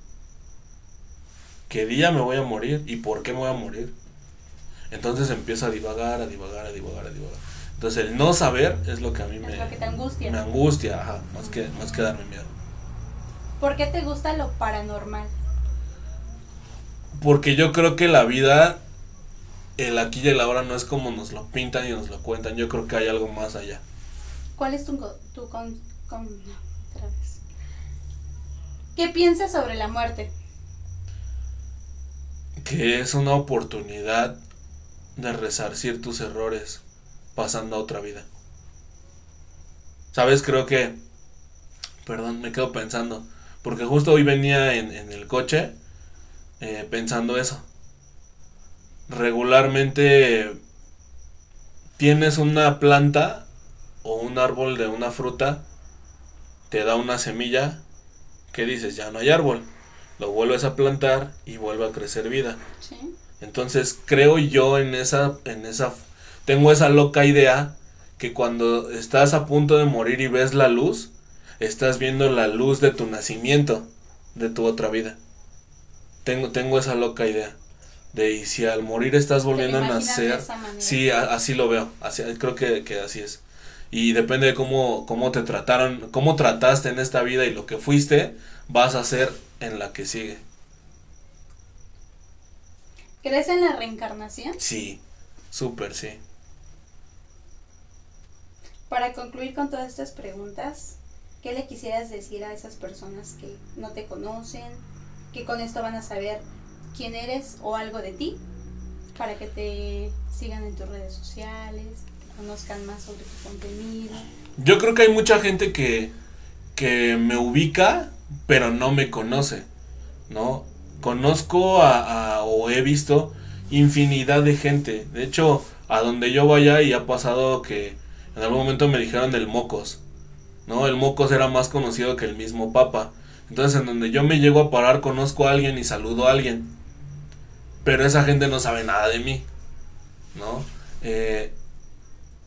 ¿Qué día me voy a morir? ¿Y por qué me voy a morir? Entonces empiezo a divagar, a divagar, a divagar, a divagar. Entonces el no saber es lo que a mí me, lo que te angustia. me angustia, ajá, más que, más que darme miedo. ¿Por qué te gusta lo paranormal? Porque yo creo que la vida, el aquí y el ahora no es como nos lo pintan y nos lo cuentan. Yo creo que hay algo más allá. ¿Cuál es tu, tu con, con- no, otra vez. ¿Qué piensas sobre la muerte? Que es una oportunidad de resarcir tus errores pasando a otra vida. ¿Sabes? Creo que... Perdón, me quedo pensando. Porque justo hoy venía en, en el coche eh, pensando eso. Regularmente tienes una planta o un árbol de una fruta, te da una semilla, que dices? Ya no hay árbol. Lo vuelves a plantar y vuelve a crecer vida. Sí. Entonces creo yo en esa, en esa, tengo esa loca idea que cuando estás a punto de morir y ves la luz, estás viendo la luz de tu nacimiento, de tu otra vida. Tengo, tengo esa loca idea. De y si al morir estás volviendo a nacer, sí, a- así lo veo, así, creo que, que así es. Y depende de cómo, cómo te trataron, cómo trataste en esta vida y lo que fuiste, vas a ser en la que sigue. ¿Crees en la reencarnación? Sí, súper, sí. Para concluir con todas estas preguntas, ¿qué le quisieras decir a esas personas que no te conocen, que con esto van a saber quién eres o algo de ti, para que te sigan en tus redes sociales, que conozcan más sobre tu contenido? Yo creo que hay mucha gente que, que me ubica, pero no me conoce, ¿no? Conozco a- o he visto infinidad de gente. De hecho, a donde yo vaya y ha pasado que en algún momento me dijeron el Mocos, ¿no? El Mocos era más conocido que el mismo Papa. Entonces, en donde yo me llego a parar, conozco a alguien y saludo a alguien. Pero esa gente no sabe nada de mí, ¿no? Eh,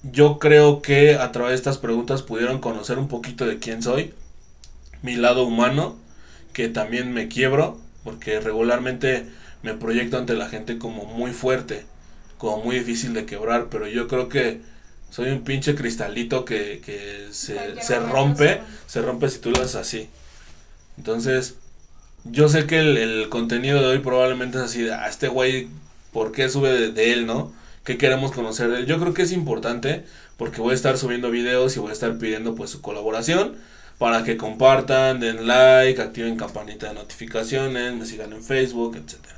yo creo que a través de estas preguntas pudieron conocer un poquito de quién soy, mi lado humano, que también me quiebro, porque regularmente me proyecto ante la gente como muy fuerte, como muy difícil de quebrar, pero yo creo que soy un pinche cristalito que, que se, se rompe. se rompe si tú lo haces así. Entonces, yo sé que el, contenido de hoy probablemente es así de, ah, este güey, ¿por qué sube de, de él, no? ¿Qué queremos conocer de él? Yo creo que es importante porque voy a estar subiendo videos y voy a estar pidiendo pues su colaboración para que compartan, den like, activen campanita de notificaciones, me sigan en Facebook, etcétera.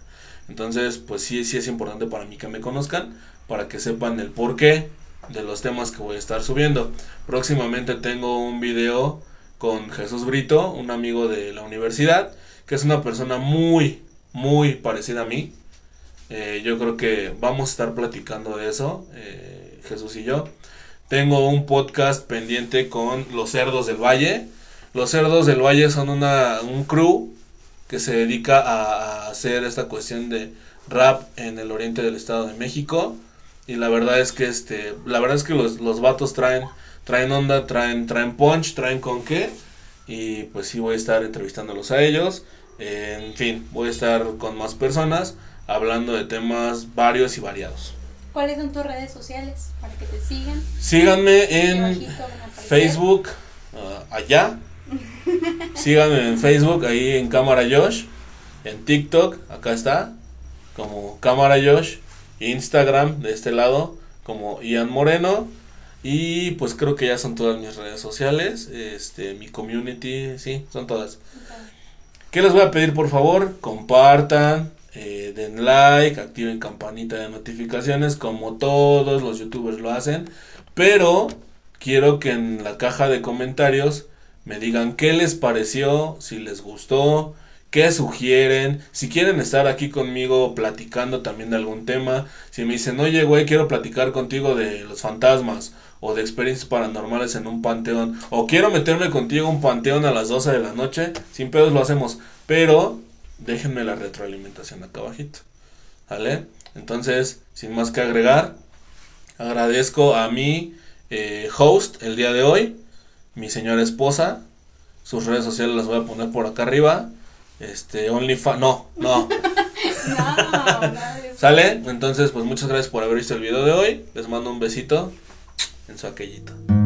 Entonces, pues sí, sí es importante para mí que me conozcan, para que sepan el porqué de los temas que voy a estar subiendo. Próximamente tengo un video con Jesús Brito, un amigo de la universidad, es una persona muy, muy parecida a mí. Eh, yo creo que vamos a estar platicando de eso, eh, Jesús y yo. Tengo un podcast pendiente con Los Cerdos del Valle. Los Cerdos del Valle son una, un crew que se dedica a, a hacer esta cuestión de rap en el oriente del Estado de México. Y la verdad es que este, la verdad es que los, los vatos traen, traen onda, traen, traen punch, traen con qué. Y pues sí voy a estar entrevistándolos a ellos. Eh, en fin, voy a estar con más personas hablando de temas varios y variados. ¿Cuáles son tus redes sociales para que te sigan? Síganme en. Facebook, ah, allá. Síganme en Facebook, ahí en Cámara Josh. En TikTok, acá está, como Cámara Josh. Instagram, de este lado, como Ian Moreno. Y pues creo que ya son todas mis redes sociales. Este, mi community, sí, son todas. ¿Qué les voy a pedir por favor? Compartan, eh, den like, activen campanita de notificaciones como todos los youtubers lo hacen. Pero quiero que en la caja de comentarios me digan qué les pareció, si les gustó, qué sugieren, si quieren estar aquí conmigo platicando también de algún tema, si me dicen, oye güey, quiero platicar contigo de los fantasmas o de experiencias paranormales en un panteón, o quiero meterme contigo a un panteón a las 12 de la noche, sin pedos lo hacemos, pero déjenme la retroalimentación acá abajito, ¿vale? Entonces, sin más que agregar, agradezco a mi eh, host el día de hoy, mi señora esposa, sus redes sociales las voy a poner por acá arriba, este, OnlyFans, no, no, No. ¿Sale? Entonces, pues muchas gracias por haber visto el video de hoy. Les mando un besito en su aquellito.